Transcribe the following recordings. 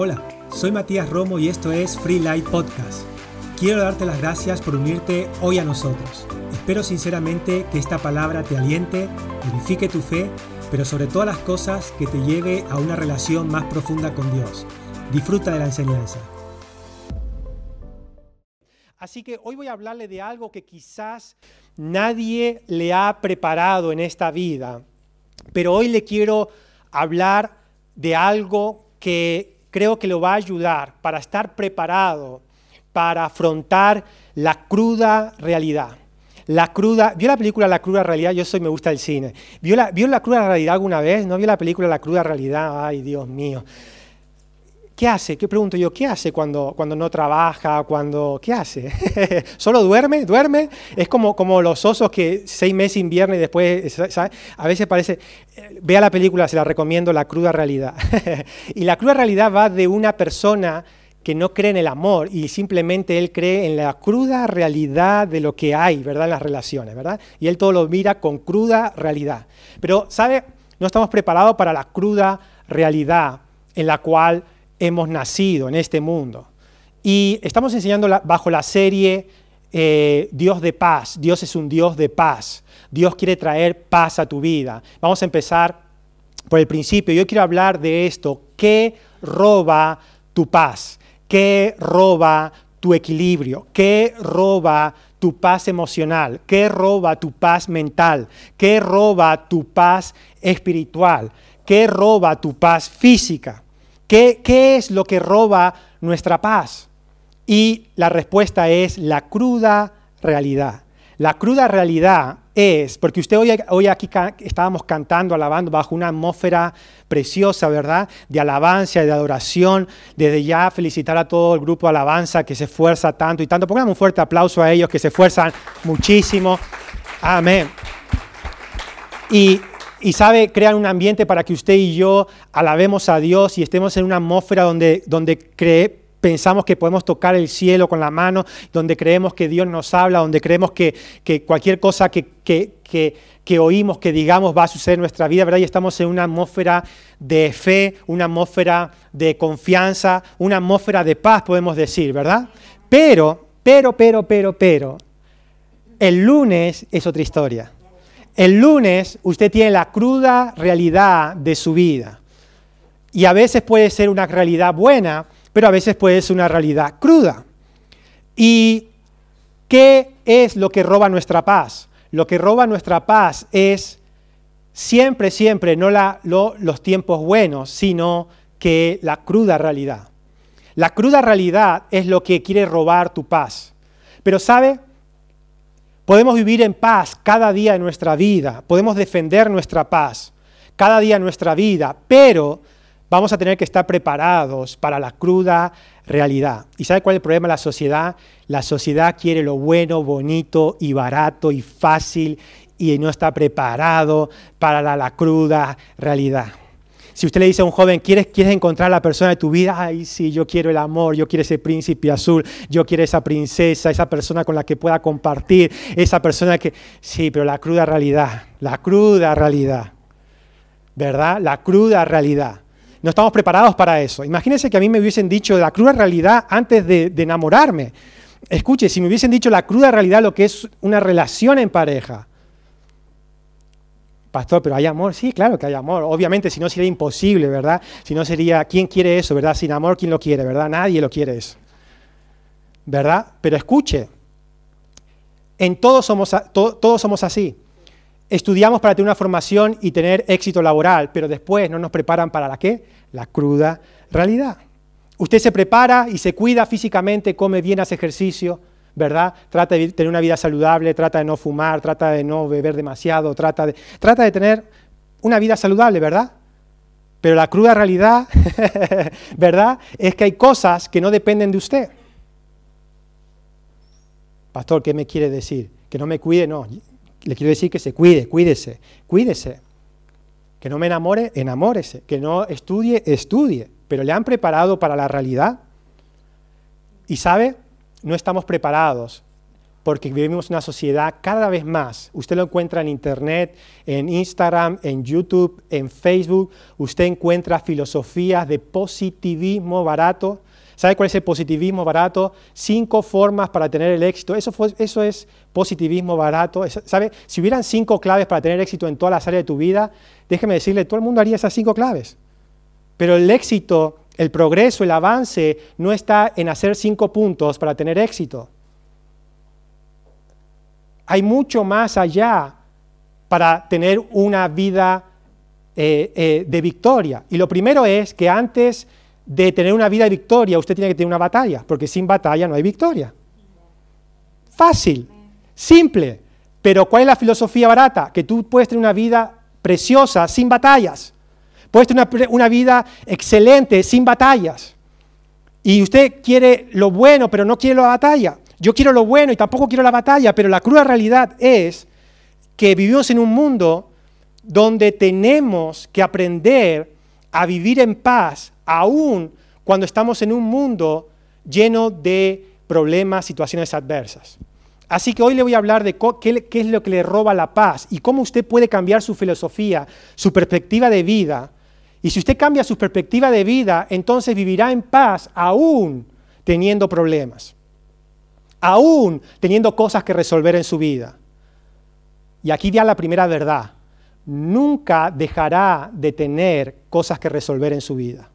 Hola, soy Matías Romo y esto es Free Light Podcast. Quiero darte las gracias por unirte hoy a nosotros. Espero sinceramente que esta palabra te aliente, edifique tu fe, pero sobre todas las cosas que te lleve a una relación más profunda con Dios. Disfruta de la enseñanza. Así que hoy voy a hablarle de algo que quizás nadie le ha preparado en esta vida, pero hoy le quiero hablar de algo que creo que lo va a ayudar para estar preparado para afrontar la cruda realidad. La cruda, ¿vio la película La cruda realidad? Yo soy, me gusta el cine. ¿Vio la, ¿Vio la cruda realidad alguna vez? ¿No vio la película La cruda realidad? Ay, Dios mío. ¿Qué hace? ¿Qué pregunto yo? ¿Qué hace cuando, cuando no trabaja? Cuando, ¿Qué hace? ¿Solo duerme? ¿Duerme? Es como, como los osos que seis meses invierno y después, ¿sabes? A veces parece... Eh, vea la película, se la recomiendo, La cruda realidad. y la cruda realidad va de una persona que no cree en el amor y simplemente él cree en la cruda realidad de lo que hay, ¿verdad? En las relaciones, ¿verdad? Y él todo lo mira con cruda realidad. Pero, ¿sabe? No estamos preparados para la cruda realidad en la cual hemos nacido en este mundo. Y estamos enseñando bajo la serie eh, Dios de paz. Dios es un Dios de paz. Dios quiere traer paz a tu vida. Vamos a empezar por el principio. Yo quiero hablar de esto. ¿Qué roba tu paz? ¿Qué roba tu equilibrio? ¿Qué roba tu paz emocional? ¿Qué roba tu paz mental? ¿Qué roba tu paz espiritual? ¿Qué roba tu paz física? ¿Qué, es lo que roba nuestra paz? Y la respuesta es la cruda realidad. La cruda realidad es, porque usted hoy, aquí estábamos cantando, alabando bajo una atmósfera preciosa, ¿verdad? De alabanza de adoración. Desde ya felicitar a todo el grupo alabanza que se esfuerza tanto y tanto. Pongan un fuerte aplauso a ellos que se esfuerzan muchísimo. Amén. Y y sabe, crear un ambiente para que usted y yo alabemos a Dios y estemos en una atmósfera donde, donde pensamos que podemos tocar el cielo con la mano, donde creemos que Dios nos habla, donde creemos que, cualquier cosa que, que, oímos, que digamos va a suceder en nuestra vida, ¿verdad? Y estamos en una atmósfera de fe, una atmósfera de confianza, una atmósfera de paz, podemos decir, ¿verdad? Pero, pero, pero, pero, pero, el lunes es otra historia. El lunes usted tiene la cruda realidad de su vida. Y a veces puede ser una realidad buena, pero a veces puede ser una realidad cruda. ¿Y qué es lo que roba nuestra paz? Lo que roba nuestra paz es siempre, siempre, no los tiempos buenos, sino que la cruda realidad. La cruda realidad es lo que quiere robar tu paz. Pero ¿sabe? Podemos vivir en paz cada día de nuestra vida, podemos defender nuestra paz cada día de nuestra vida, pero vamos a tener que estar preparados para la cruda realidad. ¿Y sabe cuál es el problema de la sociedad? La sociedad quiere lo bueno, bonito y barato y fácil y no está preparado para la, la cruda realidad. Si usted le dice a un joven, ¿quieres, ¿quieres encontrar la persona de tu vida? Ay, sí, yo quiero el amor, yo quiero ese príncipe azul, yo quiero esa princesa, esa persona con la que pueda compartir, esa persona que... Sí, pero la cruda realidad, la cruda realidad, ¿verdad? La cruda realidad. No estamos preparados para eso. Imagínense que a mí me hubiesen dicho la cruda realidad antes de, de enamorarme. Escuche, si me hubiesen dicho la cruda realidad lo que es una relación en pareja, Pastor, pero hay amor. Sí, claro que hay amor. Obviamente, si no sería imposible, ¿verdad? Si no sería, ¿quién quiere eso, verdad? Sin amor, ¿quién lo quiere, verdad? Nadie lo quiere eso. ¿Verdad? Pero escuche, en todos somos, todos somos así. Estudiamos para tener una formación y tener éxito laboral, pero después no nos preparan para la qué? La cruda realidad. Usted se prepara y se cuida físicamente, come bien, hace ejercicio, ¿verdad? Trata de tener una vida saludable, trata de no fumar, trata de no beber demasiado, trata de, trata de tener una vida saludable, ¿verdad? Pero la cruda realidad, ¿verdad? Es que hay cosas que no dependen de usted. Pastor, ¿qué me quiere decir? Que no me cuide, no. Le quiero decir que se cuide, cuídese, cuídese. Que no me enamore, enamórese. Que no estudie, estudie. Pero le han preparado para la realidad. ¿Y sabe? No estamos preparados porque vivimos una sociedad cada vez más. Usted lo encuentra en Internet, en Instagram, en YouTube, en Facebook. Usted encuentra filosofías de positivismo barato. ¿Sabe cuál es el positivismo barato? Cinco formas para tener el éxito. Eso, eso es positivismo barato. ¿Sabe? Si hubieran cinco claves para tener éxito en todas las áreas de tu vida, déjeme decirle, todo el mundo haría esas cinco claves. Pero el éxito, el progreso, el avance no está en hacer cinco puntos para tener éxito. Hay mucho más allá para tener una vida eh, eh, de victoria. Y lo primero es que antes de tener una vida de victoria, usted tiene que tener una batalla, porque sin batalla no hay victoria. Fácil, simple. Pero ¿cuál es la filosofía barata? Que tú puedes tener una vida preciosa sin batallas. Puedes tener una, una vida excelente sin batallas. Y usted quiere lo bueno, pero no quiere la batalla. Yo quiero lo bueno y tampoco quiero la batalla, pero la cruda realidad es que vivimos en un mundo donde tenemos que aprender a vivir en paz, aún cuando estamos en un mundo lleno de problemas, situaciones adversas. Así que hoy le voy a hablar de qué, es lo que le roba la paz y cómo usted puede cambiar su filosofía, su perspectiva de vida. Y si usted cambia su perspectiva de vida, entonces vivirá en paz aún teniendo problemas aún teniendo cosas que resolver en su vida. Y aquí ya la primera verdad. Nunca dejará de tener cosas que resolver en su vida.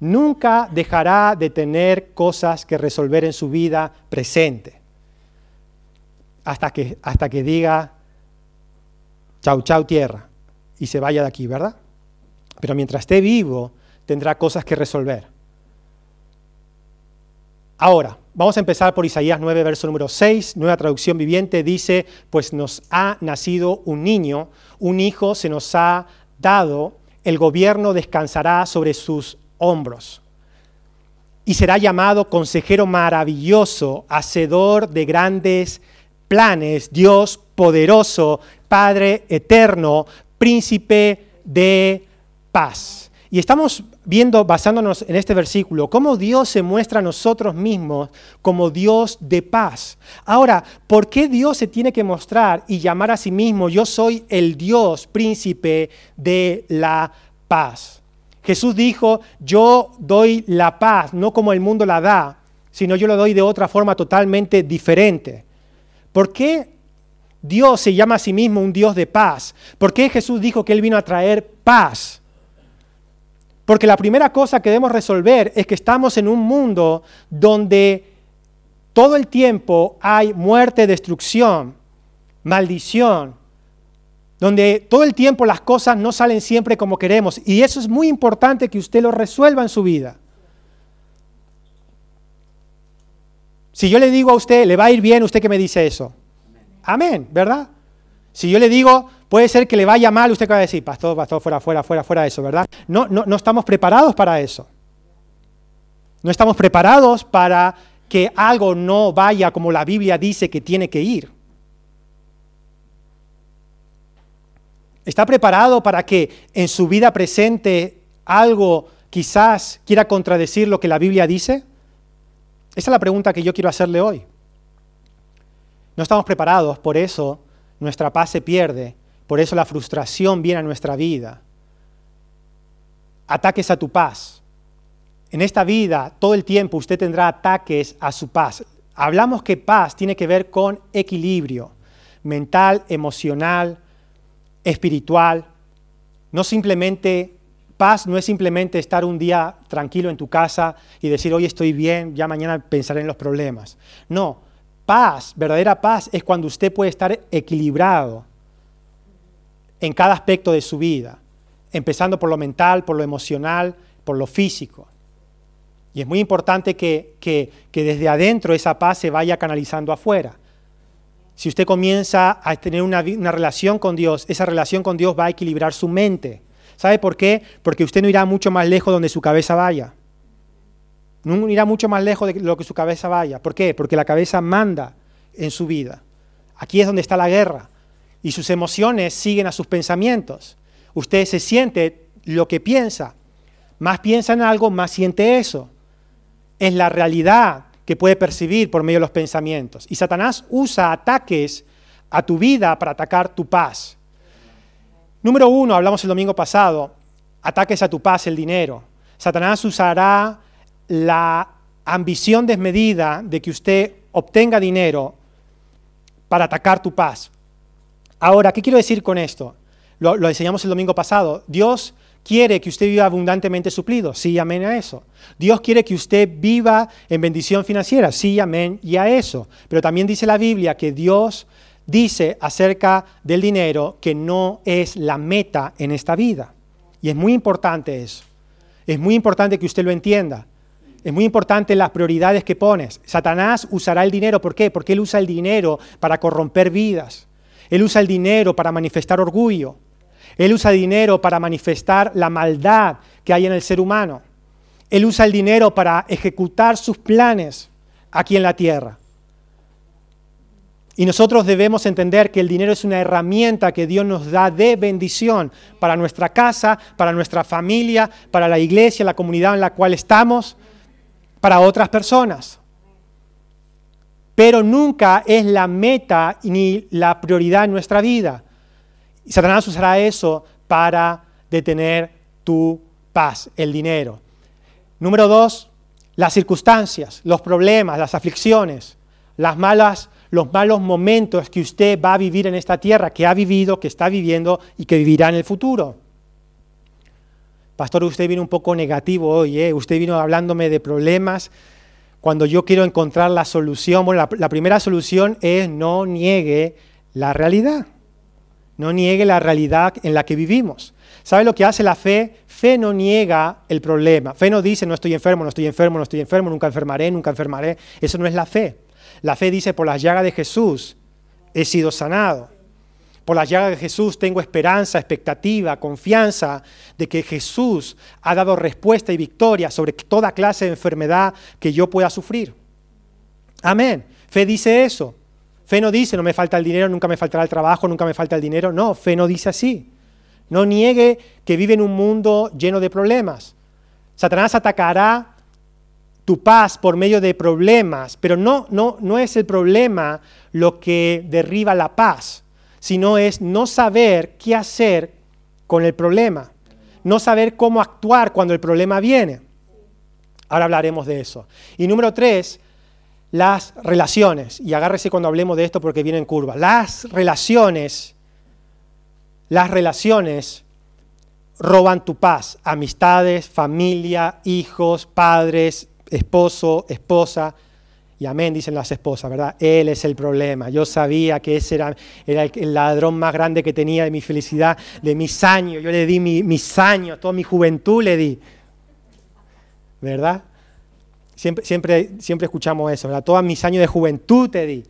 Nunca dejará de tener cosas que resolver en su vida presente. Hasta que, hasta que diga, chau, chau tierra, y se vaya de aquí, ¿verdad? Pero mientras esté vivo, tendrá cosas que resolver. Ahora, vamos a empezar por Isaías 9, verso número 6, nueva traducción viviente, dice, pues nos ha nacido un niño, un hijo se nos ha dado, el gobierno descansará sobre sus hombros. Y será llamado consejero maravilloso, hacedor de grandes planes, Dios poderoso, Padre eterno, príncipe de paz. Y estamos viendo, basándonos en este versículo, cómo Dios se muestra a nosotros mismos como Dios de paz. Ahora, ¿por qué Dios se tiene que mostrar y llamar a sí mismo, yo soy el Dios príncipe de la paz? Jesús dijo, yo doy la paz, no como el mundo la da, sino yo lo doy de otra forma totalmente diferente. ¿Por qué Dios se llama a sí mismo un Dios de paz? ¿Por qué Jesús dijo que Él vino a traer paz? Porque la primera cosa que debemos resolver es que estamos en un mundo donde todo el tiempo hay muerte, destrucción, maldición, donde todo el tiempo las cosas no salen siempre como queremos. Y eso es muy importante que usted lo resuelva en su vida. Si yo le digo a usted, le va a ir bien, usted que me dice eso. Amén, ¿verdad? Si yo le digo, puede ser que le vaya mal, usted va a decir, pastor, pastor, fuera, fuera, fuera, fuera de eso, ¿verdad? No, no, no estamos preparados para eso. No estamos preparados para que algo no vaya como la Biblia dice que tiene que ir. ¿Está preparado para que en su vida presente algo quizás quiera contradecir lo que la Biblia dice? Esa es la pregunta que yo quiero hacerle hoy. No estamos preparados, por eso nuestra paz se pierde, por eso la frustración viene a nuestra vida. Ataques a tu paz. En esta vida, todo el tiempo usted tendrá ataques a su paz. Hablamos que paz tiene que ver con equilibrio mental, emocional, espiritual. No simplemente, paz no es simplemente estar un día tranquilo en tu casa y decir, hoy estoy bien, ya mañana pensaré en los problemas. No, Paz, verdadera paz, es cuando usted puede estar equilibrado en cada aspecto de su vida, empezando por lo mental, por lo emocional, por lo físico. Y es muy importante que, que, desde adentro esa paz se vaya canalizando afuera. Si usted comienza a tener una, una, relación con Dios, esa relación con Dios va a equilibrar su mente. ¿Sabe por qué? Porque usted no irá mucho más lejos donde su cabeza vaya. No irá mucho más lejos de lo que su cabeza vaya. ¿Por qué? Porque la cabeza manda en su vida. Aquí es donde está la guerra. Y sus emociones siguen a sus pensamientos. Usted se siente lo que piensa. Más piensa en algo, más siente eso. Es la realidad que puede percibir por medio de los pensamientos. Y Satanás usa ataques a tu vida para atacar tu paz. Número uno, hablamos el domingo pasado, ataques a tu paz, el dinero. Satanás usará la ambición desmedida de que usted obtenga dinero para atacar tu paz. Ahora, ¿qué quiero decir con esto? Lo, enseñamos el domingo pasado. Dios quiere que usted viva abundantemente suplido. Sí, amén a eso. Dios quiere que usted viva en bendición financiera. Sí, amén y a eso. Pero también dice la Biblia que Dios dice acerca del dinero que no es la meta en esta vida. Y es muy importante eso. Es muy importante que usted lo entienda. Es muy importante las prioridades que pones. Satanás usará el dinero. ¿Por qué? Porque él usa el dinero para corromper vidas. Él usa el dinero para manifestar orgullo. Él usa dinero para manifestar la maldad que hay en el ser humano. Él usa el dinero para ejecutar sus planes aquí en la tierra. Y nosotros debemos entender que el dinero es una herramienta que Dios nos da de bendición para nuestra casa, para nuestra familia, para la iglesia, la comunidad en la cual estamos, para otras personas. Pero nunca es la meta ni la prioridad en nuestra vida. Y Satanás usará eso para detener tu paz, el dinero. Número dos, las circunstancias, los problemas, las aflicciones, las malas, los malos momentos que usted va a vivir en esta tierra, que ha vivido, que está viviendo y que vivirá en el futuro. Pastor, usted vino un poco negativo hoy, ¿eh? usted vino hablándome de problemas cuando yo quiero encontrar la solución. Bueno, la, la primera solución es no niegue la realidad. No niegue la realidad en la que vivimos. ¿Sabe lo que hace la fe? Fe no niega el problema. Fe no dice no estoy enfermo, no estoy enfermo, no estoy enfermo, nunca enfermaré, nunca enfermaré. Eso no es la fe. La fe dice por las llagas de Jesús he sido sanado. Por las llagas de Jesús tengo esperanza, expectativa, confianza de que Jesús ha dado respuesta y victoria sobre toda clase de enfermedad que yo pueda sufrir. Amén. Fe dice eso. Fe no dice, no me falta el dinero, nunca me faltará el trabajo, nunca me falta el dinero. No, fe no dice así. No niegue que vive en un mundo lleno de problemas. Satanás atacará tu paz por medio de problemas, pero no, no, no es el problema lo que derriba la paz, sino es no saber qué hacer con el problema, no saber cómo actuar cuando el problema viene. Ahora hablaremos de eso. Y número tres, las relaciones, y agárrese cuando hablemos de esto porque viene en curva, las relaciones, las relaciones roban tu paz, amistades, familia, hijos, padres, esposo, esposa, y amén, dicen las esposas, ¿verdad? Él es el problema. Yo sabía que ese era, el, ladrón más grande que tenía de mi felicidad, de mis años. Yo le di mis años, toda mi juventud le di. ¿Verdad? Siempre, siempre, siempre escuchamos eso, ¿verdad? Todos mis años de juventud te di.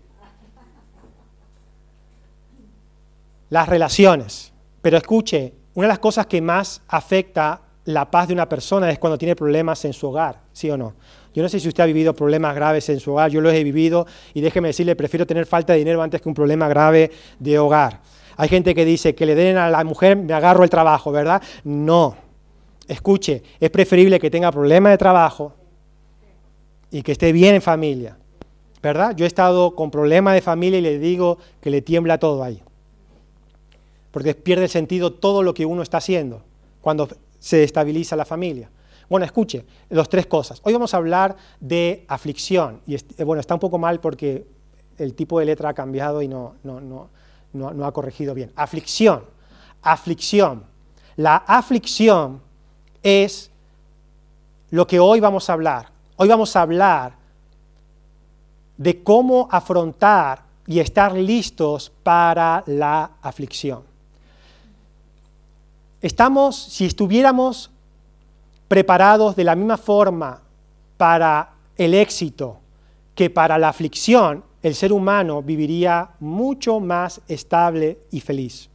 Las relaciones. Pero escuche, una de las cosas que más afecta la paz de una persona es cuando tiene problemas en su hogar, ¿sí o no? Yo no sé si usted ha vivido problemas graves en su hogar, yo los he vivido y déjeme decirle, prefiero tener falta de dinero antes que un problema grave de hogar. Hay gente que dice que le den a la mujer, me agarro el trabajo, ¿verdad? No. Escuche, es preferible que tenga problemas de trabajo y que esté bien en familia. ¿Verdad? Yo he estado con problemas de familia y le digo que le tiembla todo ahí. Porque pierde el sentido todo lo que uno está haciendo cuando se estabiliza la familia. Bueno, escuche, dos, tres cosas. Hoy vamos a hablar de aflicción. Y eh, bueno, está un poco mal porque el tipo de letra ha cambiado y no, no, no, no ha corregido bien. Aflicción. Aflicción. La aflicción es lo que hoy vamos a hablar. Hoy vamos a hablar de cómo afrontar y estar listos para la aflicción. Estamos, si estuviéramos preparados de la misma forma para el éxito que para la aflicción, el ser humano viviría mucho más estable y feliz.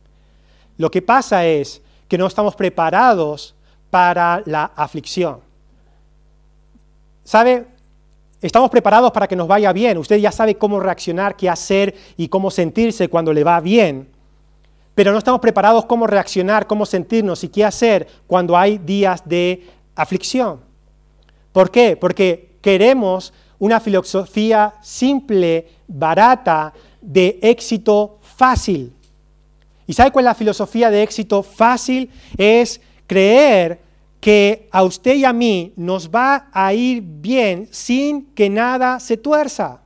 Lo que pasa es que no estamos preparados para la aflicción. ¿Sabe? Estamos preparados para que nos vaya bien. Usted ya sabe cómo reaccionar, qué hacer y cómo sentirse cuando le va bien. Pero no estamos preparados cómo reaccionar, cómo sentirnos y qué hacer cuando hay días de aflicción. ¿Por qué? Porque queremos una filosofía simple, barata, de éxito fácil. ¿Y sabe cuál es la filosofía de éxito fácil? Es creer que a usted y a mí nos va a ir bien sin que nada se tuerza.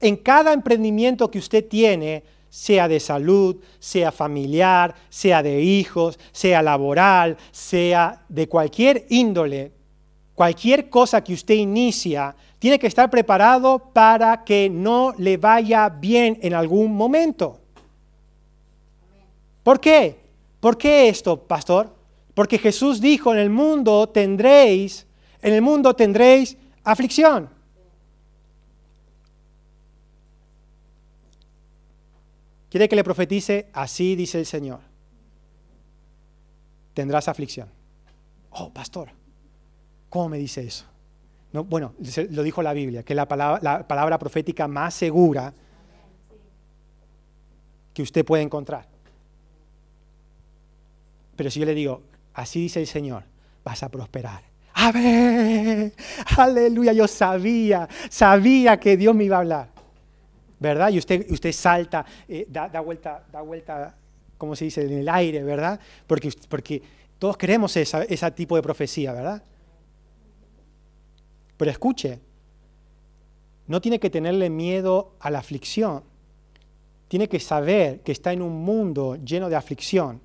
En cada emprendimiento que usted tiene, sea de salud, sea familiar, sea de hijos, sea laboral, sea de cualquier índole, cualquier cosa que usted inicia, tiene que estar preparado para que no le vaya bien en algún momento. ¿Por qué? ¿Por qué esto, pastor? Porque Jesús dijo, en el mundo tendréis, en el mundo tendréis aflicción. Quiere que le profetice, así dice el Señor. Tendrás aflicción. Oh, pastor, ¿cómo me dice eso? No, bueno, lo dijo la Biblia, que la palabra, la palabra profética más segura que usted puede encontrar. Pero si yo le digo, así dice el Señor, vas a prosperar. A ver, aleluya, yo sabía, sabía que Dios me iba a hablar. ¿Verdad? Y usted, usted salta, eh, da, vuelta, da vuelta, como se dice, en el aire, ¿verdad? Porque, porque todos queremos ese tipo de profecía, ¿verdad? Pero escuche, no tiene que tenerle miedo a la aflicción. Tiene que saber que está en un mundo lleno de aflicción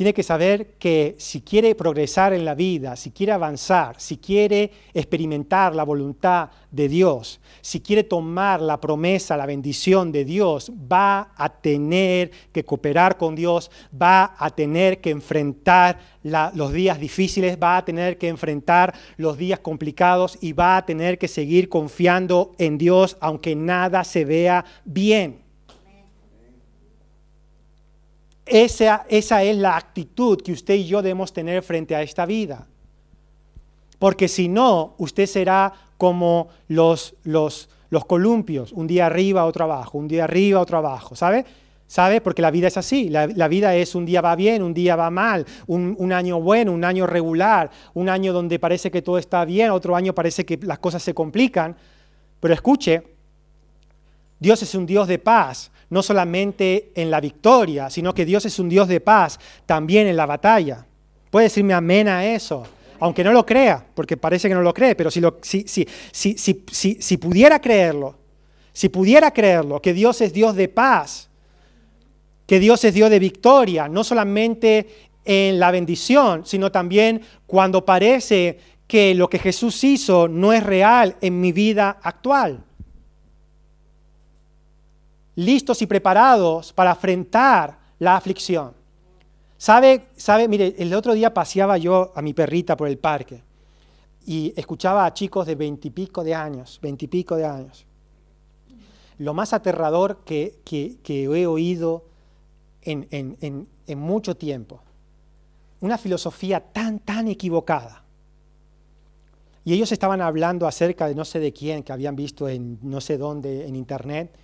tiene que saber que si quiere progresar en la vida, si quiere avanzar, si quiere experimentar la voluntad de Dios, si quiere tomar la promesa, la bendición de Dios, va a tener que cooperar con Dios, va a tener que enfrentar los días difíciles, va a tener que enfrentar los días complicados y va a tener que seguir confiando en Dios aunque nada se vea bien. Esa, esa es la actitud que usted y yo debemos tener frente a esta vida. Porque si no, usted será como los, los, los columpios, un día arriba, otro abajo, un día arriba, otro abajo, ¿sabe? ¿Sabe? Porque la vida es así, la, vida es un día va bien, un día va mal, un, un, año bueno, un año regular, un año donde parece que todo está bien, otro año parece que las cosas se complican. Pero escuche, Dios es un Dios de paz, no solamente en la victoria, sino que Dios es un Dios de paz también en la batalla. Puede decirme amén a eso, aunque no lo crea, porque parece que no lo cree, pero si, lo, si, si, si pudiera creerlo, si pudiera creerlo, que Dios es Dios de paz, que Dios es Dios de victoria, no solamente en la bendición, sino también cuando parece que lo que Jesús hizo no es real en mi vida actual listos y preparados para afrontar la aflicción. ¿Sabe, sabe, mire, el otro día paseaba yo a mi perrita por el parque y escuchaba a chicos de veintipico de años, veintipico de años. Lo más aterrador que, he oído en, en mucho tiempo. Una filosofía tan, tan equivocada. Y ellos estaban hablando acerca de no sé de quién que habían visto en no sé dónde en internet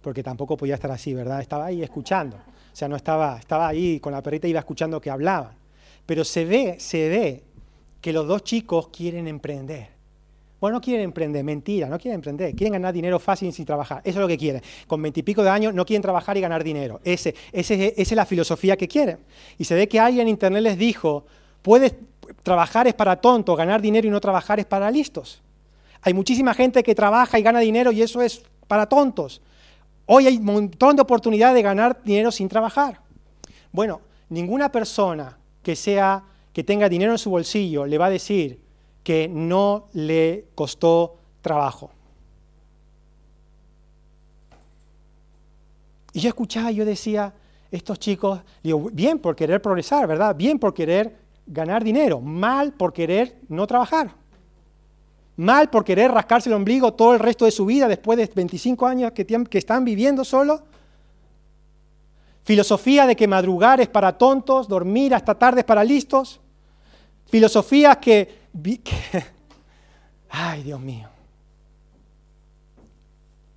porque tampoco podía estar así, ¿verdad? Estaba ahí escuchando. O sea, no estaba, estaba ahí con la perrita y iba escuchando que hablaban. Pero se ve, se ve que los dos chicos quieren emprender. Bueno, no quieren emprender, mentira, no quieren emprender. Quieren ganar dinero fácil sin trabajar. Eso es lo que quieren. Con veintipico de años no quieren trabajar y ganar dinero. Ese, esa es la filosofía que quieren. Y se ve que alguien en internet les dijo, puedes trabajar es para tontos, ganar dinero y no trabajar es para listos. Hay muchísima gente que trabaja y gana dinero y eso es para tontos. Hoy hay un montón de oportunidades de ganar dinero sin trabajar. Bueno, ninguna persona que sea que tenga dinero en su bolsillo le va a decir que no le costó trabajo. Y yo escuchaba, yo decía, estos chicos, digo, bien por querer progresar, ¿verdad? Bien por querer ganar dinero, mal por querer no trabajar mal por querer rascarse el ombligo todo el resto de su vida después de 25 años que, están viviendo solo. Filosofía de que madrugar es para tontos, dormir hasta tarde es para listos. Filosofía que, que... Ay, Dios mío.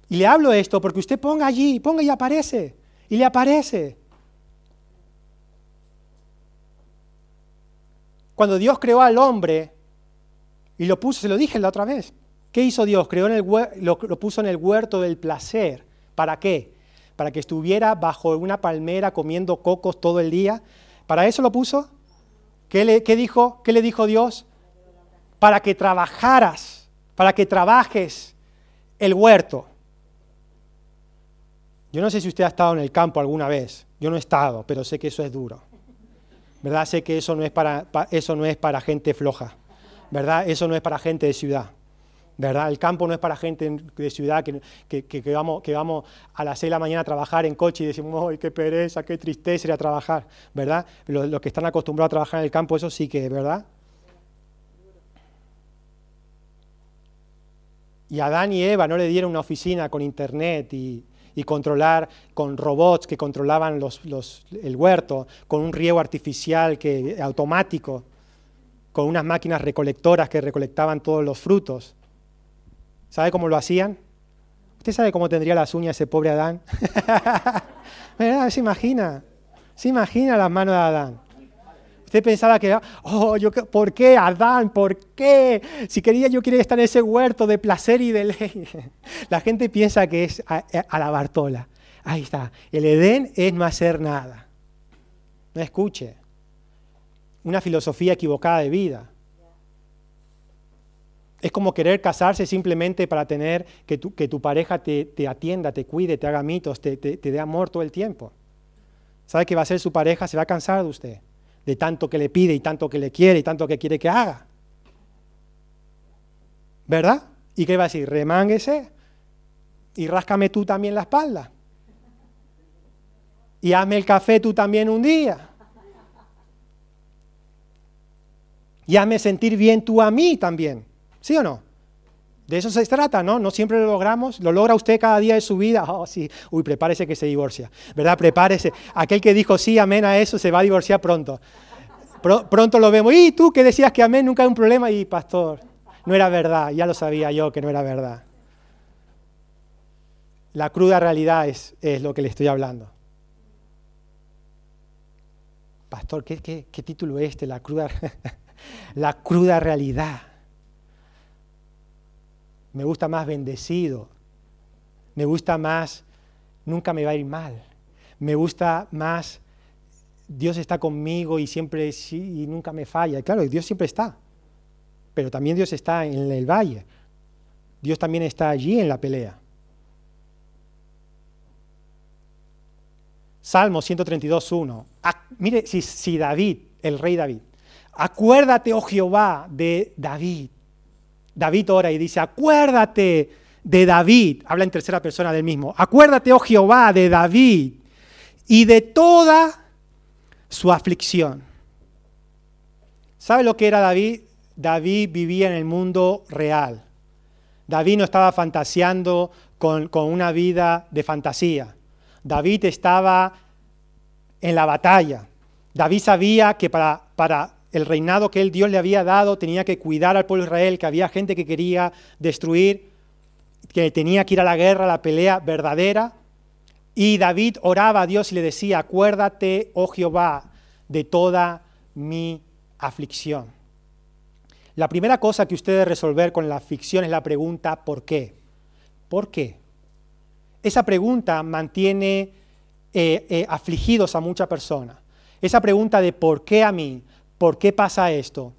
Y le hablo de esto porque usted ponga allí, ponga y aparece. Y le aparece. cuando Dios creó al hombre y lo puso, se lo dije la otra vez, ¿qué hizo Dios? Creó en el, lo, lo puso en el huerto del placer. ¿Para qué? Para que estuviera bajo una palmera comiendo cocos todo el día. ¿Para eso lo puso? ¿Qué le, qué dijo? ¿Qué le dijo Dios? Para que trabajaras, para que trabajes el huerto. Yo no sé si usted ha estado en el campo alguna vez. Yo no he estado, pero sé que eso es duro. ¿Verdad? Sé que eso no es para, eso no es para gente floja. ¿Verdad? Eso no es para gente de ciudad. ¿verdad? El campo no es para gente de ciudad que, que, vamos, que vamos a las 6 de la mañana a trabajar en coche y decimos, ¡ay, qué pereza, qué tristeza ir a trabajar! ¿Verdad? Los, los, que están acostumbrados a trabajar en el campo, eso sí que, ¿verdad? Y Adán y Eva no le dieron una oficina con internet y, y controlar con robots que controlaban los, los, el huerto, con un riego artificial que, automático, con unas máquinas recolectoras que recolectaban todos los frutos. ¿Sabe cómo lo hacían? ¿Usted sabe cómo tendría las uñas ese pobre Adán? ¿Verdad? ¿Se imagina? ¿Se imagina las manos de Adán? Usted pensaba que, oh, yo, ¿por qué Adán? ¿Por qué? Si quería, yo quería estar en ese huerto de placer y de ley. La gente piensa que es a, a la Bartola. Ahí está. El Edén es no hacer nada. No escuche. Una filosofía equivocada de vida. Es como querer casarse simplemente para tener que tu, que tu pareja te, te, atienda, te cuide, te haga mitos, te, te, te dé amor todo el tiempo. ¿Sabe que va a ser su pareja? Se va a cansar de usted de tanto que le pide y tanto que le quiere y tanto que quiere que haga. ¿Verdad? ¿Y qué va a decir? Remánguese y ráscame tú también la espalda. Y hazme el café tú también un día. Y hazme sentir bien tú a mí también. ¿Sí o no? De eso se trata, ¿no? No siempre lo logramos. Lo logra usted cada día de su vida. Oh, sí. Uy, prepárese que se divorcia. ¿Verdad? Prepárese. Aquel que dijo sí, amén a eso, se va a divorciar pronto. pronto lo vemos. Y tú que decías que amén, nunca hay un problema. Y pastor, no era verdad. Ya lo sabía yo que no era verdad. La cruda realidad es, lo que le estoy hablando. Pastor, ¿qué, qué, qué título es este? La cruda, la cruda realidad me gusta más bendecido, me gusta más nunca me va a ir mal, me gusta más Dios está conmigo y siempre y nunca me falla. claro, Dios siempre está, pero también Dios está en el valle, Dios también está allí en la pelea. Salmo 132.1. Mire, si, si David, el rey David, acuérdate, oh Jehová, de David David ora y dice, acuérdate de David, habla en tercera persona del mismo, acuérdate, oh Jehová, de David y de toda su aflicción. ¿Sabe lo que era David? David vivía en el mundo real. David no estaba fantaseando con, con una vida de fantasía. David estaba en la batalla. David sabía que para, para el reinado que el Dios le había dado, tenía que cuidar al pueblo de Israel, que había gente que quería destruir, que tenía que ir a la guerra, a la pelea verdadera. Y David oraba a Dios y le decía, acuérdate, oh Jehová, de toda mi aflicción. La primera cosa que usted debe resolver con la aflicción es la pregunta ¿por qué? ¿Por qué? Esa pregunta mantiene eh, eh, afligidos a muchas personas. Esa pregunta de ¿por qué a mí? ¿Por qué pasa esto?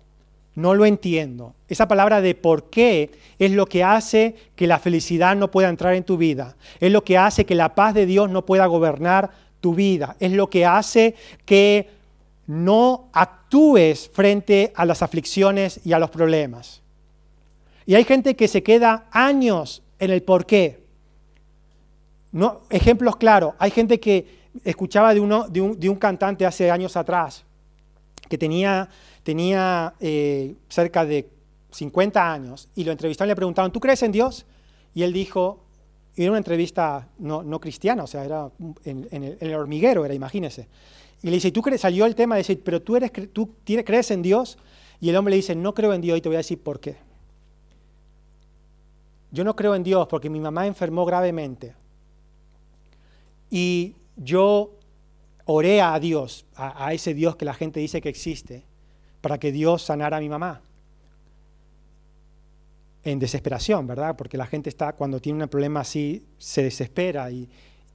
No lo entiendo. Esa palabra de por qué es lo que hace que la felicidad no pueda entrar en tu vida. Es lo que hace que la paz de Dios no pueda gobernar tu vida. Es lo que hace que no actúes frente a las aflicciones y a los problemas. Y hay gente que se queda años en el por qué. No, ejemplos claros. Hay gente que escuchaba de, de, un, de un cantante hace años atrás que tenía, tenía eh, cerca de 50 años y lo entrevistaron y le preguntaron, ¿tú crees en Dios? Y él dijo, y era una entrevista no, no cristiana, o sea, era en, el, hormiguero, era, imagínese. Y le dice, ¿tú crees? Salió el tema de decir, ¿pero tú, eres, tú crees en Dios? Y el hombre le dice, no creo en Dios y te voy a decir por qué. Yo no creo en Dios porque mi mamá enfermó gravemente. Y yo oré a Dios, a, ese Dios que la gente dice que existe, para que Dios sanara a mi mamá. En desesperación, ¿verdad? Porque la gente está, cuando tiene un problema así, se desespera y,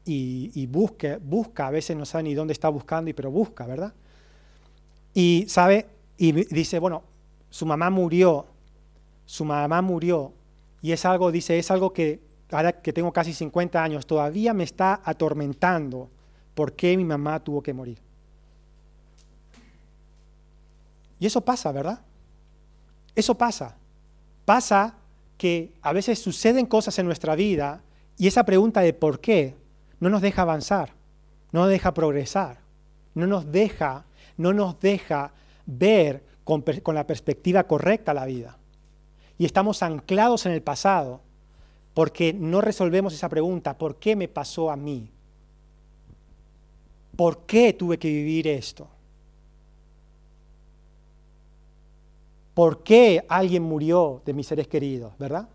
y, busca, busca, a veces no sabe ni dónde está buscando, pero busca, ¿verdad? Y sabe, y dice, bueno, su mamá murió, su mamá murió, y es algo, dice, es algo que ahora que tengo casi 50 años, todavía me está atormentando por qué mi mamá tuvo que morir. Y eso pasa, ¿verdad? Eso pasa. Pasa que a veces suceden cosas en nuestra vida y esa pregunta de por qué no nos deja avanzar, no nos deja progresar, no nos deja, no nos deja ver con, con la perspectiva correcta la vida. Y estamos anclados en el pasado porque no resolvemos esa pregunta, ¿por qué me pasó a mí? ¿Por qué tuve que vivir esto? ¿Por qué alguien murió de mis seres queridos, verdad?